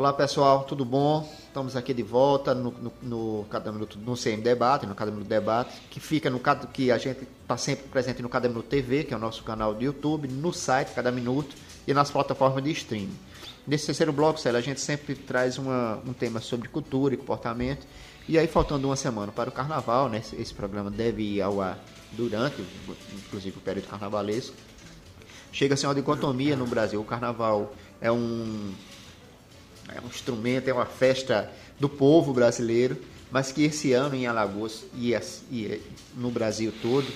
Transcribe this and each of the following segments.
Olá pessoal, tudo bom? Estamos aqui de volta no, no, no Cada Minuto no CM Debate, no Cada Minuto Debate, que fica no que a gente está sempre presente no Cada Minuto TV, que é o nosso canal do YouTube, no site Cada Minuto e nas plataformas de streaming. Nesse terceiro bloco, Célio, a gente sempre traz uma, um tema sobre cultura e comportamento. E aí, faltando uma semana para o carnaval, né? Esse, programa deve ir ao ar durante, inclusive, o período carnavalesco. Chega-se uma dicotomia no Brasil. O carnaval é um é um instrumento, é uma festa do povo brasileiro, mas que esse ano em Alagoas e, e no Brasil todo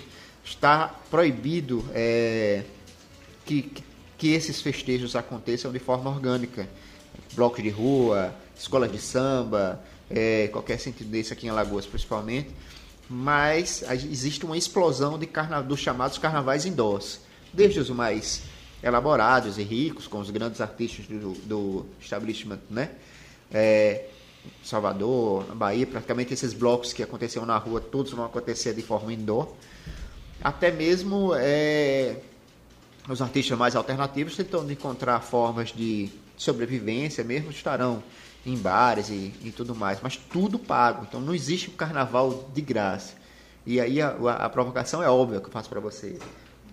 está proibido é, que, que esses festejos aconteçam de forma orgânica. Blocos de rua, escola de samba, é, qualquer sentido desse aqui em Alagoas principalmente, mas existe uma explosão de carna, dos chamados carnavais indoors, desde os mais elaborados e ricos, com os grandes artistas do, do establishment, né? É, Salvador, Bahia, praticamente esses blocos que aconteciam na rua, todos vão acontecer de forma indoor. Até mesmo é, os artistas mais alternativos tentando encontrar formas de sobrevivência mesmo, estarão em bares e, e tudo mais, mas tudo pago. Então não existe um carnaval de graça. E aí a, a, a provocação é óbvia que eu faço para você.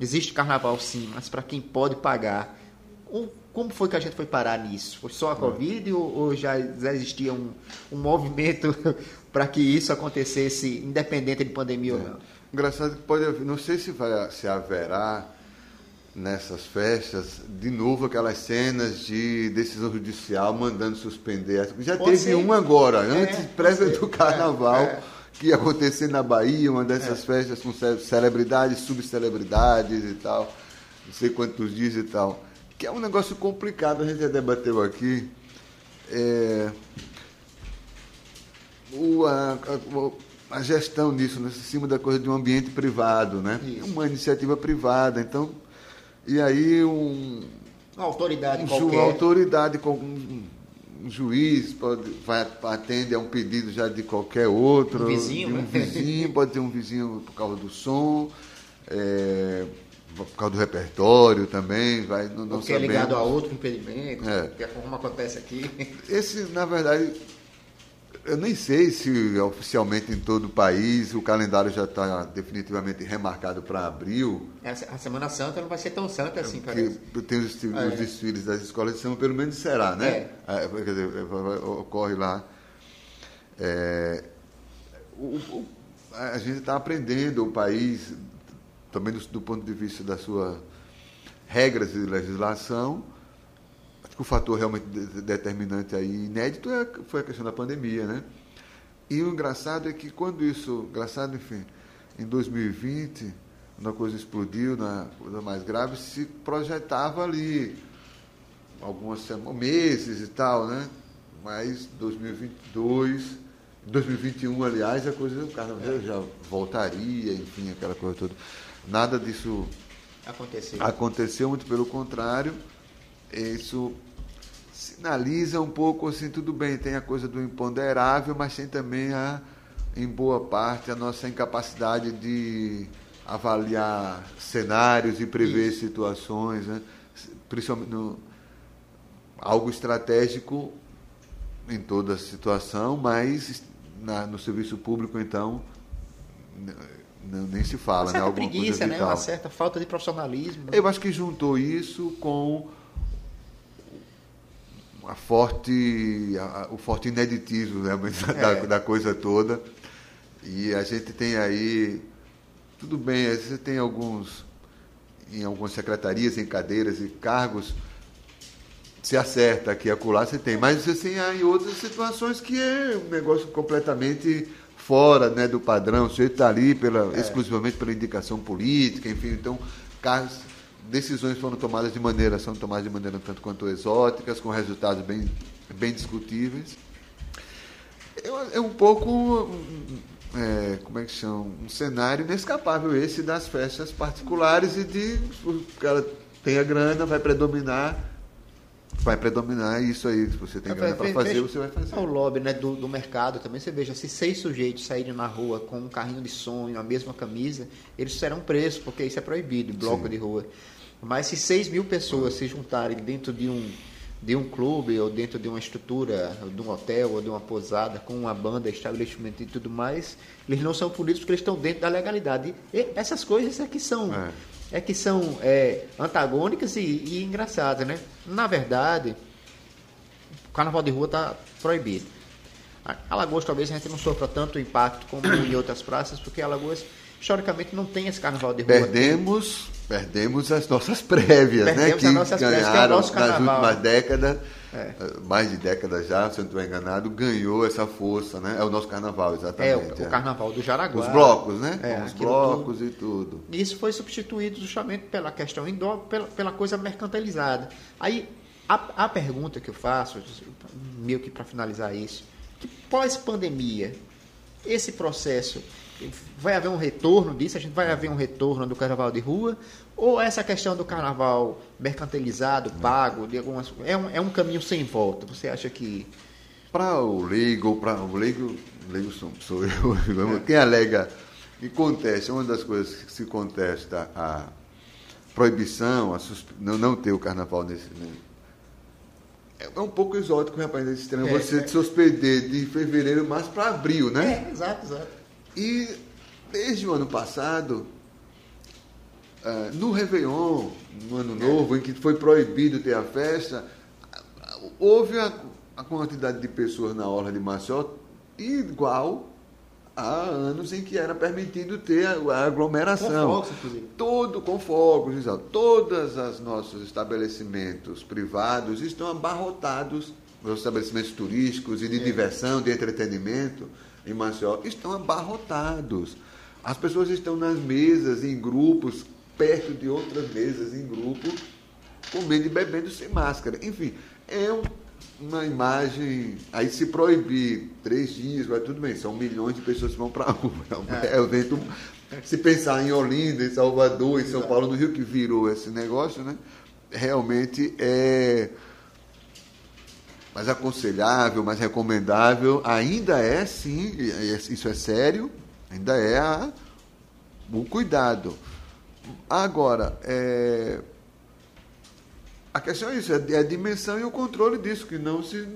Existe carnaval sim, mas para quem pode pagar. Como foi que a gente foi parar nisso? Foi só a Covid ou, ou já, já, existia um, um movimento para que isso acontecesse, independente de pandemia é. ou não? Engraçado que pode não sei se, vai, se haverá nessas festas de novo aquelas cenas de decisão judicial mandando suspender. Já pode teve ser. um agora, é, antes, prévia do carnaval. É, é que ia acontecer na Bahia, uma dessas é. festas com celebridades, subcelebridades e tal, não sei quantos dias e tal, que é um negócio complicado, a gente já debateu aqui. É, o, a, a, a, gestão disso, né, em cima da coisa de um ambiente privado, né? Isso. Uma iniciativa privada, então. E aí um. Uma autoridade um, qualquer. Uma autoridade com um, um juiz pode, vai, atende a um pedido já de qualquer outro. Um vizinho, de um né? vizinho, pode ter um vizinho por causa do som, é, por causa do repertório também. Vai, não, não Porque é ligado a outro impedimento, é. que é como acontece aqui. Esse, na verdade, eu nem sei se oficialmente em todo o país o calendário já está definitivamente remarcado para abril. A Semana Santa não vai ser tão santa assim, parece. Tem os, os é. desfiles das escolas de samba, pelo menos será, né? É. é quer dizer, ocorre lá. É, o, o, a gente está aprendendo o país, também do, do ponto de vista das suas regras de legislação, o fator realmente determinante aí, inédito, é, foi a questão da pandemia, né? E o engraçado é que quando isso, engraçado, enfim, em 2020, quando a coisa explodiu, na coisa mais grave, se projetava ali algumas semanas, meses e tal, né? Mas 2022, 2021, aliás, a coisa, o carnaval já voltaria, enfim, aquela coisa toda. Nada disso aconteceu. Aconteceu, muito pelo contrário. Isso sinaliza um pouco assim, tudo bem, tem a coisa do imponderável, mas tem também a, em boa parte a nossa incapacidade de avaliar cenários e prever Isso. situações, né? principalmente no, algo estratégico em toda situação, mas na, no serviço público então não, nem se fala, uma né? Alguma preguiça, coisa né? Uma certa falta de profissionalismo. Né? Eu acho que juntou isso com a forte, a, o forte ineditismo né, da, é. da, coisa toda. E a gente tem aí, tudo bem, você tem alguns, em algumas secretarias, em cadeiras e cargos, se acerta aqui e acolá, você tem. Mas você tem aí outras situações que é um negócio completamente fora né, do padrão. O sujeito está ali pela, é. exclusivamente pela indicação política, enfim, então cargos decisões foram tomadas de maneira, são tomadas de maneira tanto quanto exóticas, com resultados bem, bem discutíveis. É, um pouco, é, como é que chama, um cenário inescapável esse das festas particulares e de o cara tem a grana, vai predominar vai predominar isso aí. Se você tem grana para fazer, você vai fazer. É o lobby né, do, do mercado também. Você veja, se seis sujeitos saírem na rua com um carrinho de sonho, a mesma camisa, eles serão presos, porque isso é proibido, bloco Sim. de rua. Mas se 6 mil pessoas se juntarem dentro de um, de um clube ou dentro de uma estrutura, de um hotel ou de uma pousada com uma banda, estabelecimento e tudo mais, eles não são punidos porque eles estão dentro da legalidade. E essas coisas é que são é, é que são é, antagônicas e, e engraçadas, né? Na verdade, o carnaval de rua está proibido. Alagoas talvez a gente não sofra tanto impacto como em outras praças, porque Alagoas historicamente não tem esse carnaval de rua. Perdemos, perdemos as nossas prévias, né? perdemos né? Que nossas ganharam prévias, que é nas últimas décadas, é. Eh, mais de décadas já, se eu não estou enganado, ganhou essa força, né? É o nosso carnaval, exatamente. É, o, o carnaval do Jaraguá. Os blocos, né? É, os blocos tudo. e tudo. Isso foi substituído justamente pela questão indoor, pela, pela coisa mercantilizada. Aí, a, a pergunta que eu faço, meio que para finalizar isso, que pós-pandemia, esse processo vai haver um retorno disso? A gente vai haver um retorno do carnaval de rua? Ou essa questão do carnaval mercantilizado, pago, de algumas é um, é um caminho sem volta? Você acha que para o leigo, para o leigo, leigo sou, sou eu, é. quem alega que contesta, uma das coisas que se contesta a proibição, a não, não ter o carnaval nesse né? é um pouco exótico, rapaz, esse trem. É, você é. suspender de fevereiro mais para abril, né? É, exato, exato. E desde o ano passado, uh, no Réveillon, no Ano Novo, em que foi proibido ter a festa, houve a, a quantidade de pessoas na Orla de Maceió igual há anos em que era permitido ter a, aglomeração. Com fogos, Todo com fogos, exato. Todos os nossos estabelecimentos privados estão abarrotados, os estabelecimentos turísticos e de é. diversão, de entretenimento em Maceió estão abarrotados. As pessoas estão nas mesas, em grupos, perto de outras mesas, em grupo, comendo e bebendo sem máscara. Enfim, é um, uma imagem. Aí se proibir três dias, vai tudo bem, são milhões de pessoas que vão para a rua. É, é evento. Se pensar em Olinda, em Salvador, em São Paulo, no Rio, que virou esse negócio, né? Realmente é mais aconselhável, mais recomendável, ainda é sim, isso é sério, ainda é a, o cuidado. Agora, é, a questão é isso, é a dimensão e o controle disso, que não se.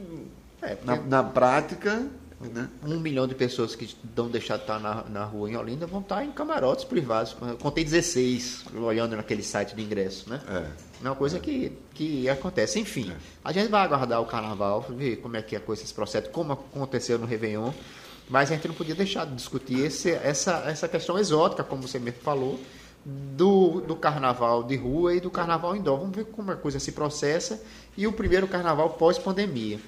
É, na, na prática né? Um milhão de pessoas que não deixar de estar na, na rua em Olinda vão estar em camarotes privados. Eu contei 16 olhando naquele site de ingresso, né? É. É uma coisa é. que, que acontece. Enfim, é. a gente vai aguardar o carnaval, ver como é que a coisa se processa, como aconteceu no Réveillon. Mas a gente não podia deixar de discutir esse, essa, essa questão exótica, como você mesmo falou, do, do carnaval de rua e do carnaval indoor. Vamos ver como a coisa se processa e o primeiro carnaval pós-pandemia.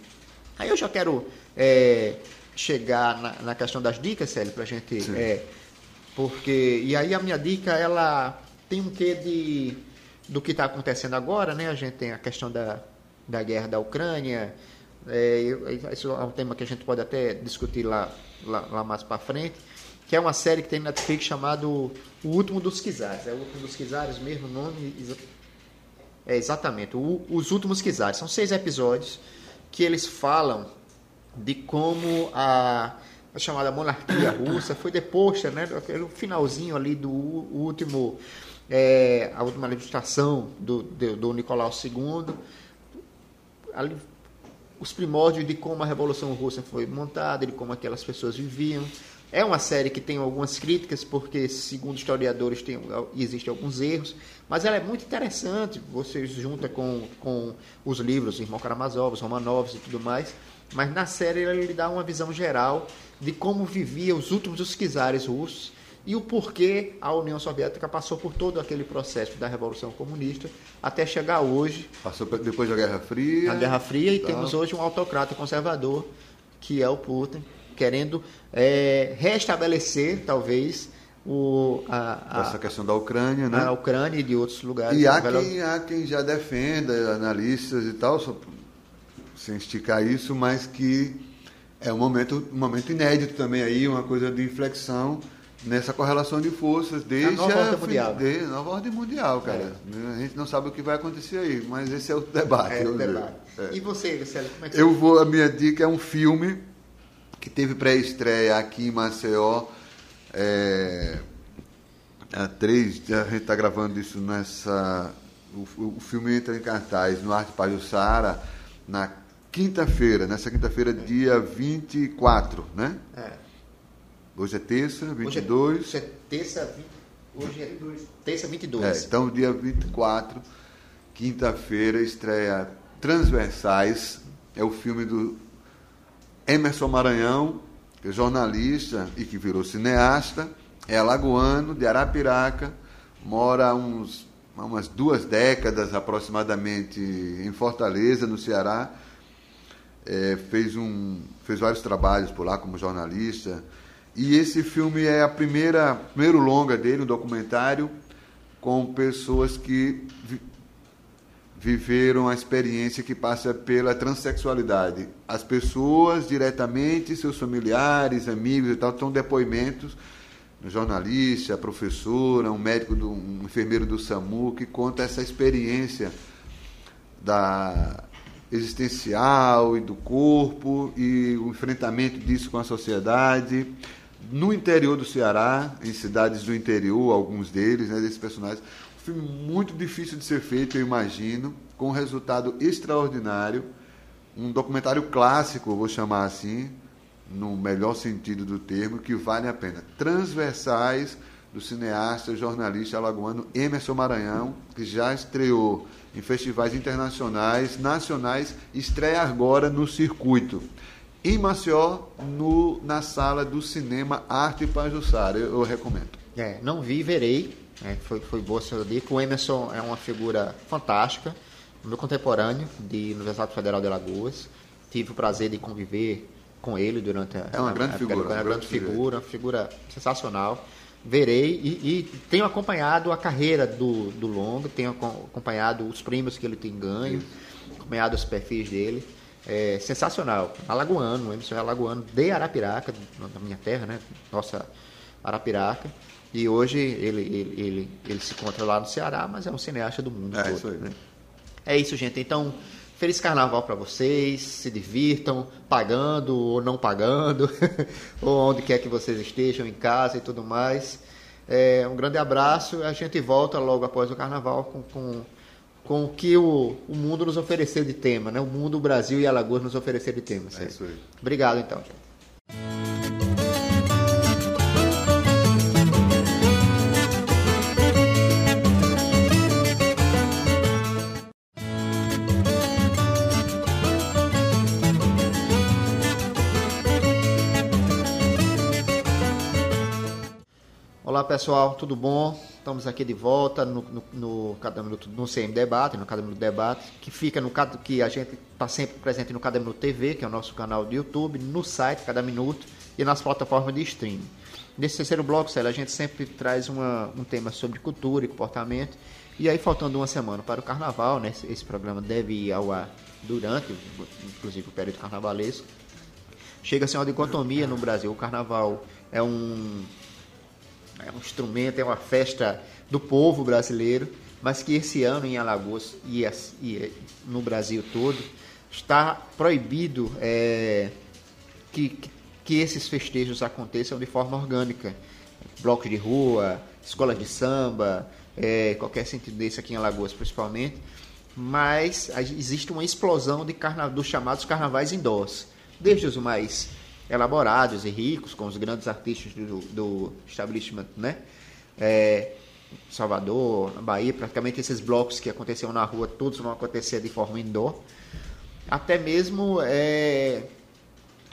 Aí eu já quero é, chegar na, na, questão das dicas, Célio, para a gente. É, porque, e aí a minha dica, ela tem um quê de, do que está acontecendo agora, né? A gente tem a questão da, da guerra da Ucrânia, é, isso é um tema que a gente pode até discutir lá, lá, lá mais para frente, que é uma série que tem na Netflix chamado O Último dos Quizares. É o Último dos Quizares mesmo, nome. É exatamente, o, Os Últimos Quizares. São seis episódios que eles falam de como a, a chamada monarquia russa foi deposta, né, no finalzinho ali do último, é, a última administração do, do, do Nicolau II, ali, os primórdios de como a Revolução Russa foi montada, de como aquelas pessoas viviam. É uma série que tem algumas críticas, porque, segundo historiadores, tem, existem alguns erros, mas ela é muito interessante. Você junta com, com os livros, Irmão Karamazov, os Romanovs e tudo mais. Mas na série ele dá uma visão geral de como vivia os últimos dos czares russos e o porquê a União Soviética passou por todo aquele processo da Revolução Comunista até chegar hoje. Passou depois da Guerra Fria. Na Guerra Fria e temos hoje um autocrata conservador, que é o Putin, querendo é, restabelecer, talvez, o, a, a, essa questão da Ucrânia, né? A Ucrânia e de outros lugares. E há quem, há quem já defenda, analistas e tal, sem esticar isso, mas que é um momento, um momento inédito também aí, uma coisa de inflexão nessa correlação de forças desde a nova a, ordem mundial. De, nova ordem mundial, cara. É. A gente não sabe o que vai acontecer aí, mas esse é o debate. É o debate. É. E você, Luciano, como é que Eu vou, a minha dica é um filme que teve pré-estreia aqui em Maceió. É, a três, a gente está gravando isso nessa. O, o, filme entra em cartaz no Arte Pajussara na quinta-feira, nessa quinta-feira, dia 24, né? É. Hoje é terça, Hoje é, 22. hoje é terça, vi- hoje é terça 22. É, então, dia 24, quinta-feira, estreia Transversais, é o filme do Emerson Maranhão, que é jornalista e que virou cineasta, é alagoano, de Arapiraca, mora há uns, há umas duas décadas aproximadamente em Fortaleza, no Ceará. É, fez, um, fez vários trabalhos por lá como jornalista. E esse filme é a primeira primeiro longa dele, um documentário com pessoas que vi- viveram a experiência que passa pela transexualidade. As pessoas diretamente, seus familiares, amigos e tal, estão depoimentos um jornalista, professora, um médico, do, um enfermeiro do SAMU que conta essa experiência da existencial e do corpo e o enfrentamento disso com a sociedade no interior do Ceará, em cidades do interior, alguns deles, né, desses personagens. Um filme muito difícil de ser feito, eu imagino, com um resultado extraordinário. Um documentário clássico, vou chamar assim, no melhor sentido do termo, que vale a pena. Transversais do cineasta jornalista alagoano Emerson Maranhão, que já estreou em festivais internacionais, nacionais, estreia agora no circuito. Em Maceió, no, na sala do cinema Arte Pajussara. Eu, eu recomendo. É, não vi, verei. É, foi, foi boa essa dica. O Emerson é uma figura fantástica, meu contemporâneo de Universidade Federal de Alagoas. Tive o prazer de conviver com ele durante a. É uma grande a- a- figura, É uma um grande grande figura, uma figura sensacional. Verei e, e tenho acompanhado a carreira do, do Longo, tenho acom- acompanhado os prêmios que ele tem ganho, acompanhado os perfis dele. É sensacional. Alagoano, o Emerson é alagoano de Arapiraca, na minha terra, né? Nossa Arapiraca. E hoje ele, ele, ele, ele se encontra lá no Ceará, mas é um cineasta do mundo É todo. isso aí. né? É isso, gente. Então, feliz carnaval para vocês. Se divirtam, pagando ou não pagando, ou onde quer que vocês estejam, em casa e tudo mais. É, um grande abraço. A gente volta logo após o carnaval com, com, com o que o, o mundo nos oferecer de tema, né? O mundo, o Brasil e Alagoas nos oferecer de tema. É isso aí. Obrigado, então, gente. Olá pessoal, tudo bom? Estamos aqui de volta no, no, no Cada Minuto, no CM Debate, no Cada Minuto Debate, que fica no que a gente está sempre presente no Cada Minuto TV, que é o nosso canal de YouTube, no site Cada Minuto e nas plataformas de streaming. Nesse terceiro bloco, Célio, a gente sempre traz uma- um tema sobre cultura e comportamento. E aí, faltando uma semana para o carnaval, né? Esse, programa deve ir ao ar durante, inclusive, o período carnavalesco. Chega-se uma dicotomia no Brasil. O carnaval é um é um instrumento, é uma festa do povo brasileiro, mas que esse ano em Alagoas e, e, eh, no Brasil todo está proibido é, que, que, esses festejos aconteçam de forma orgânica. Blocos de rua, escolas de samba, é, qualquer sentido desse aqui em Alagoas principalmente, mas existe uma explosão de carna, dos chamados carnavais indoors, desde os mais elaborados e ricos, com os grandes artistas do, do establishment, né? É, Salvador, Bahia, praticamente esses blocos que aconteciam na rua, todos vão acontecer de forma indoor. Até mesmo é,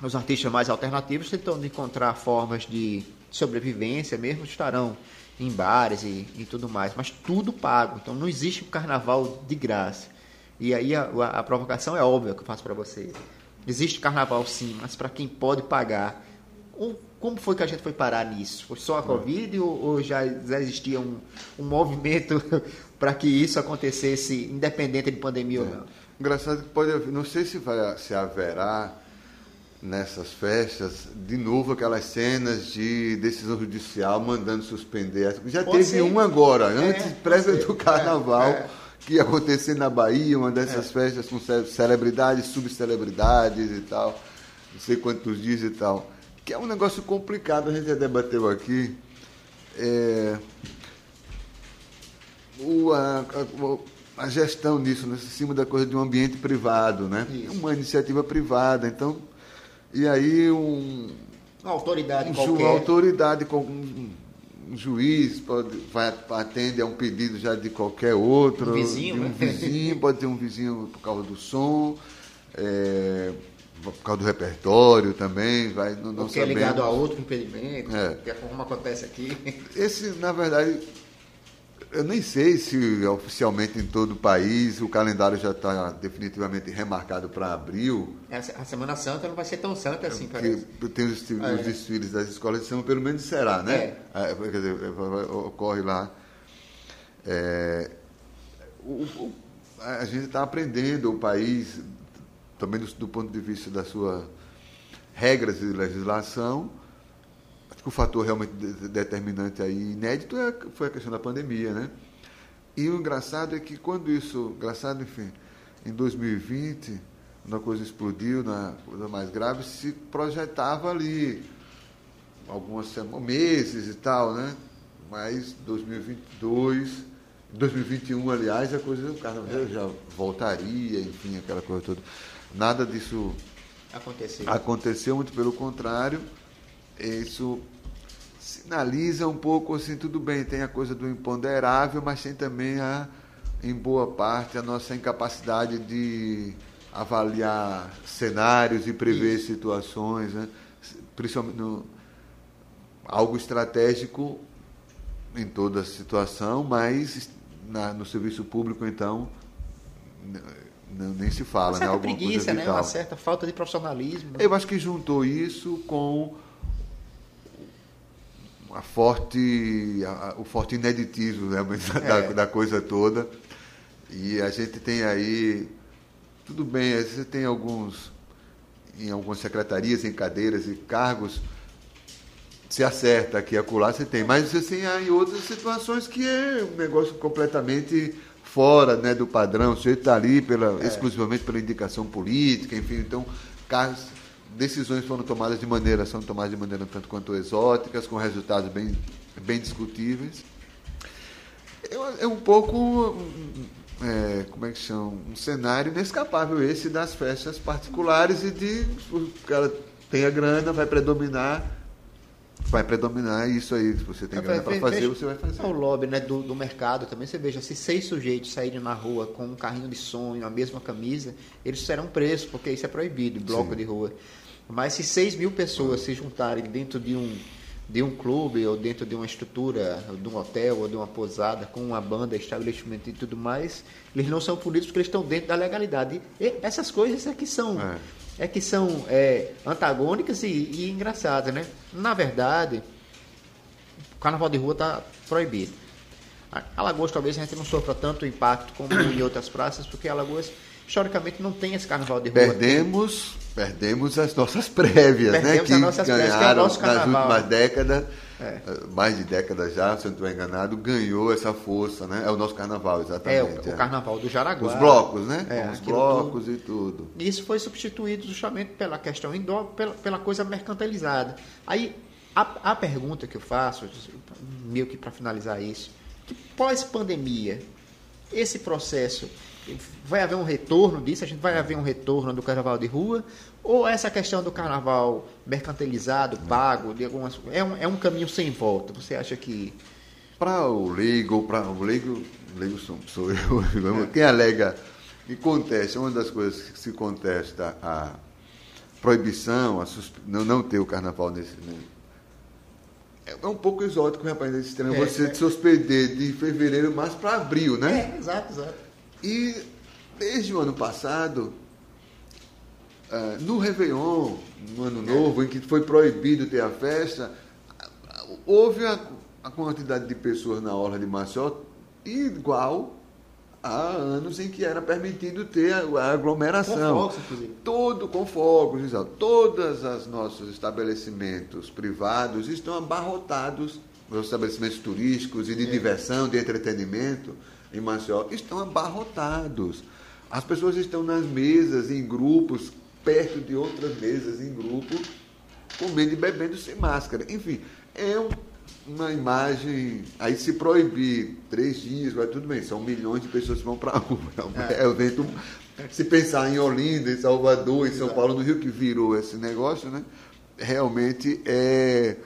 os artistas mais alternativos tentando encontrar formas de sobrevivência mesmo estarão em bares e, e tudo mais, mas tudo pago. Então não existe um carnaval de graça. E aí a, a- a provocação é óbvia que eu faço para você. Existe carnaval sim, mas para quem pode pagar. Como foi que a gente foi parar nisso? Foi só a Covid ou, ou já, já existia um, um movimento para que isso acontecesse independente de pandemia ou não? Engraçado que pode haver, não sei se, vai, se haverá nessas festas, de novo aquelas cenas de decisão judicial mandando suspender. Já Pode teve ser. um agora, É, antes, ser. do carnaval, É, é. Que ia acontecer na Bahia, uma dessas festas com ce- celebridades, subcelebridades e tal, não sei quantos dias e tal. Que é um negócio complicado, a gente já debateu aqui. É, o, a- a- a gestão disso, né, em cima da coisa de um ambiente privado, né? Isso. Uma iniciativa privada. Então, e aí um. Uma autoridade um, qualquer. Uma autoridade com um, um juiz pode, vai, atende a um pedido já de qualquer outro. Um vizinho, um né? vizinho, pode ter um vizinho por causa do som. É, por causa do repertório também, vai não, não Porque é ligado a outro impedimento, é. que é como acontece aqui. Esse, na verdade, eu nem sei se oficialmente em todo o país o calendário já está definitivamente remarcado para abril. A Semana Santa não vai ser tão santa assim, parece. Tem os, os é. desfiles das escolas de samba, pelo menos será, né? É. é quer dizer, ocorre lá. É, o, o, a gente está aprendendo o país, também do, do ponto de vista das suas regras de legislação, que o fator realmente determinante aí, inédito, é, foi a questão da pandemia, né? E o engraçado é que quando isso, engraçado, enfim, em 2020, quando a coisa explodiu, na coisa mais grave, se projetava ali algumas semanas, meses e tal, né? Mas 2022, 2021, aliás, a coisa, o carnaval já voltaria, enfim, aquela coisa toda. Nada disso aconteceu. Aconteceu, muito pelo contrário. Isso sinaliza um pouco assim, tudo bem, tem a coisa do imponderável, mas tem também a, em boa parte, a nossa incapacidade de avaliar cenários e prever Isso. situações, né? principalmente no, algo estratégico em toda a situação, mas na, no serviço público, então, nem se fala. Uma certa né? Alguma preguiça, né? uma certa falta de profissionalismo. Né? Eu acho que juntou isso com a forte, a, o forte ineditismo né, da, é. da, coisa toda. E a gente tem aí, tudo bem, você tem alguns, em algumas secretarias, em cadeiras e cargos, se acerta aqui, acolá você tem. Mas você tem aí outras situações que é um negócio completamente fora né, do padrão. Você está ali pela, é. exclusivamente pela indicação política, enfim, então cargos decisões foram tomadas de maneira, são tomadas de maneira tanto quanto exóticas, com resultados bem, bem discutíveis. É, um pouco, é, como é que chama, um cenário inescapável esse das festas particulares e de o cara tem a grana, vai predominar vai predominar isso aí. Se você tem grana para fazer, você vai fazer. É o lobby né, do, do mercado também. Você veja, se seis sujeitos saírem na rua com um carrinho de sonho, a mesma camisa, eles serão presos, porque isso é proibido, bloco Sim. de rua. Mas se 6 mil pessoas se juntarem dentro de um, de um clube, ou dentro de uma estrutura, de um hotel, ou de uma posada, com uma banda, estabelecimento e tudo mais, eles não são punidos porque eles estão dentro da legalidade. E essas coisas é que são, é. é que são é, antagônicas e, e engraçadas, né? Na verdade, o carnaval de rua está proibido. Alagoas talvez a gente não sofra tanto impacto como em outras praças, porque Alagoas historicamente não tem esse carnaval de rua. Perdemos, perdemos as nossas prévias, né, perdemos né? Que nossas ganharam prévias, que é nas últimas décadas, é. Eh, mais de décadas já, se eu não estou enganado, ganhou essa força, né? É o nosso carnaval, exatamente. É, o, é. o carnaval do Jaraguá. Os blocos, né? É, os blocos tudo. e tudo. Isso foi substituído justamente pela questão indoor, pela, pela coisa mercantilizada. Aí, a, a pergunta que eu faço, meio que para finalizar isso, que pós-pandemia, esse processo vai haver um retorno disso? A gente vai haver um retorno do carnaval de rua? Ou essa questão do carnaval mercantilizado, pago, de algumas é um, é um caminho sem volta? Você acha que para o leigo, para o leigo, leigo sou, sou eu, é. quem alega que contesta, uma das coisas que se contesta a proibição, a suspe... não, não ter o carnaval nesse né? é um pouco exótico, rapaz, nesse extremo, é, você é. suspender de fevereiro mais para abril, né? É, exato, exato. E desde o ano passado, uh, no Réveillon, no Ano Novo, em que foi proibido ter a festa, houve a, a quantidade de pessoas na Orla de Maceió igual há anos em que era permitido ter a, a aglomeração. Com fogos, inclusive. Todo com fogos, exato. Todos os nossos estabelecimentos privados estão abarrotados, os estabelecimentos turísticos e de é. diversão, de entretenimento, em Maceió estão abarrotados. As pessoas estão nas mesas, em grupos, perto de outras mesas, em grupo, comendo e bebendo sem máscara. Enfim, é um, uma imagem. Aí se proibir três dias, vai tudo bem, são milhões de pessoas que vão para a rua. É. é um evento. Se pensar em Olinda, em Salvador, em São Paulo, no Rio, que virou esse negócio, né? Realmente é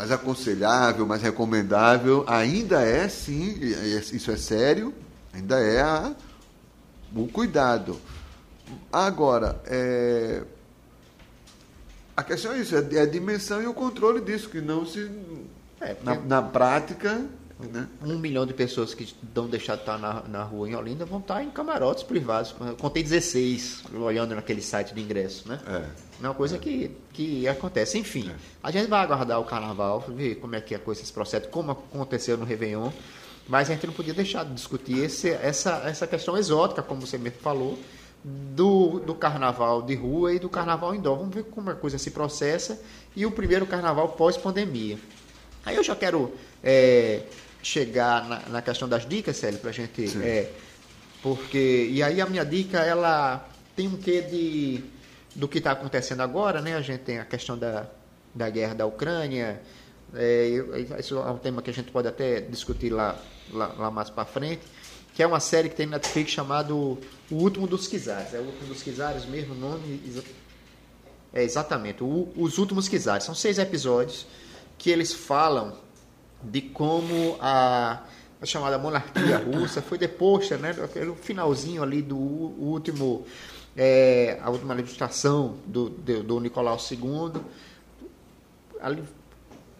mais aconselhável, mais recomendável, ainda é sim, isso é sério, ainda é a, o cuidado. Agora, é, a questão é isso, é, é a dimensão e o controle disso, que não se. É, na, na, prática. Né? Um milhão de pessoas que não deixar de estar na, na rua em Olinda vão estar em camarotes privados. Eu contei 16 olhando naquele site de ingresso, né? É. É uma coisa é. que, que acontece. Enfim, é. a gente vai aguardar o carnaval, ver como é que é coisa esse processo, como aconteceu no Réveillon. Mas a gente não podia deixar de discutir esse, essa, essa questão exótica, como você mesmo falou, do, do carnaval de rua e do carnaval indoor. Vamos ver como a coisa se processa e o primeiro carnaval pós-pandemia. Aí eu já quero é, chegar na, na, questão das dicas, Célio, para a gente. É, porque e aí a minha dica ela tem um quê de do que está acontecendo agora, né? A gente tem a questão da, da guerra da Ucrânia. É, isso é um tema que a gente pode até discutir lá, lá, lá mais para frente que é uma série que tem na Netflix chamado O Último dos Kizares. É o Último dos Kizares, mesmo nome. É exatamente, o, Os Últimos Kizares. São seis episódios que eles falam de como a, a chamada monarquia russa foi deposta, né? O finalzinho ali do último. É, a última administração do, do, do Nicolau II. Ali,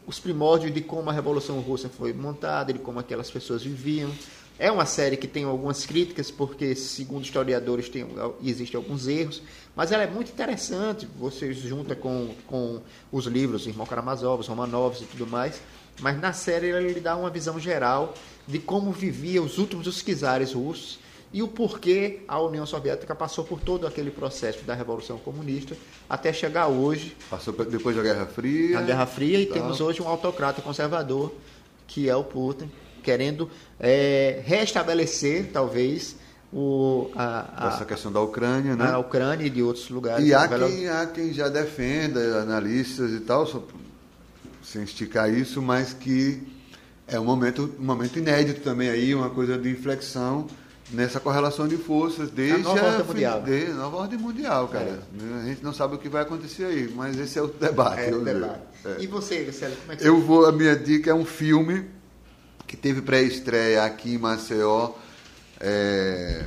os primórdios de como a Revolução Russa foi montada, de como aquelas pessoas viviam. É uma série que tem algumas críticas, porque, segundo historiadores, tem, existem alguns erros, mas ela é muito interessante. Você junta com, com os livros, Irmão Karamazov, Romanovs e tudo mais, mas na série ele lhe dá uma visão geral de como vivia os últimos dos czares russos e o porquê a União Soviética passou por todo aquele processo da Revolução Comunista até chegar hoje. Passou depois da Guerra Fria. A Guerra Fria, e temos hoje um autocrata conservador, que é o Putin, querendo é, restabelecer, talvez, o, a, a, essa questão da Ucrânia, né? A Ucrânia e de outros lugares. E há quem, há quem já defenda, analistas e tal, sem esticar isso, mas que é um momento, um momento inédito também aí, uma coisa de inflexão nessa correlação de forças desde a nova ordem mundial. Desde a nova ordem mundial, cara. É. A gente não sabe o que vai acontecer aí, mas esse é o debate. É, o debate. É. E você, Marcelo, como é que Eu vou, a minha dica é um filme que teve pré-estreia aqui em Maceió. É,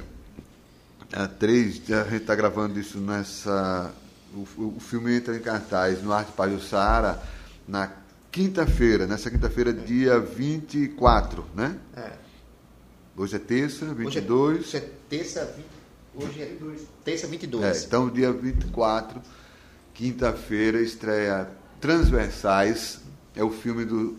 a três, a gente está gravando isso nessa. O, o, filme entra em cartaz no Arte Pajussara na quinta-feira, nessa quinta-feira, é. dia 24, né? É. Hoje é terça, 22. Hoje é, hoje é terça, 20, hoje é terça 22. É, então, dia 24, quinta-feira, estreia Transversais, é o filme do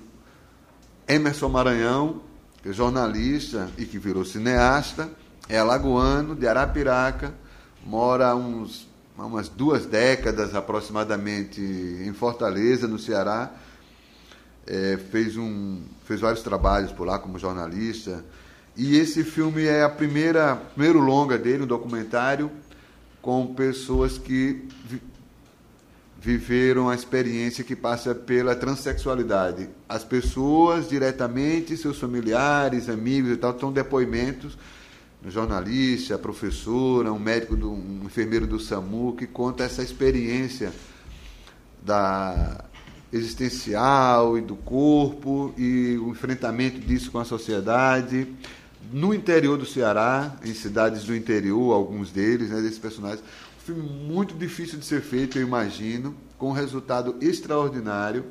Emerson Maranhão, que é jornalista e que virou cineasta, é alagoano, de Arapiraca, mora há uns, umas duas décadas aproximadamente em Fortaleza, no Ceará. É, fez, um, fez vários trabalhos por lá como jornalista. E esse filme é a primeira primeiro longa dele, um documentário com pessoas que viveram a experiência que passa pela transexualidade. As pessoas diretamente, seus familiares, amigos e tal, estão depoimentos, um jornalista, professora, um médico, do, um enfermeiro do SAMU, que conta essa experiência da existencial e do corpo e o enfrentamento disso com a sociedade. No interior do Ceará, em cidades do interior, alguns deles, né, desses personagens, filme muito difícil de ser feito, eu imagino, com um resultado extraordinário.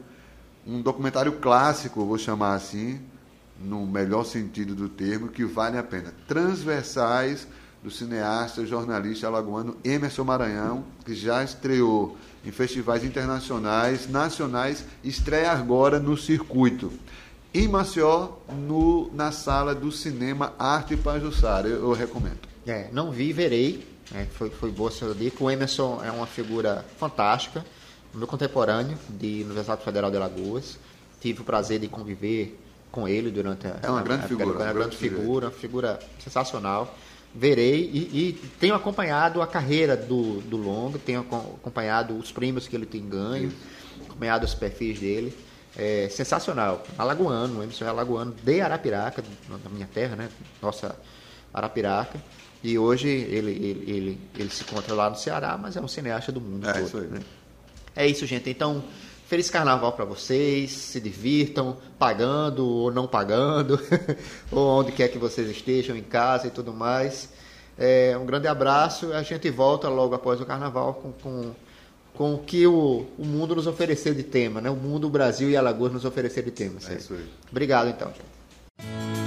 Um documentário clássico, vou chamar assim, no melhor sentido do termo, que vale a pena. Transversais do cineasta, jornalista alagoano Emerson Maranhão, que já estreou em festivais internacionais, nacionais, estreia agora no circuito. Em Maceió, no, na sala do cinema Arte Pajussara. Eu, eu recomendo. É, não vi, verei. É, foi, foi boa essa dica. O Emerson é uma figura fantástica, meu contemporâneo de Universidade Federal de Alagoas. Tive o prazer de conviver com ele durante a. É uma grande figura. É uma grande figura, uma figura sensacional. Verei e, e, tenho acompanhado a carreira do, do Longo, tenho acompanhado os prêmios que ele tem ganho, acompanhado os perfis dele. é, sensacional. Alagoano, o Emerson é alagoano de Arapiraca, na minha terra, né? Nossa Arapiraca. E hoje ele, ele, ele, ele se encontra lá no Ceará, mas é um cineasta do mundo É, todo. isso aí. né? É isso, gente. Então, feliz carnaval para vocês. Se divirtam, pagando ou não pagando, ou onde quer que vocês estejam, em casa e tudo mais. É, um grande abraço. A gente volta logo após o carnaval com, com, com o que o, o mundo nos oferecer de tema, né? O mundo, o Brasil e Alagoas nos oferecer de tema. É isso aí. Obrigado, então. gente.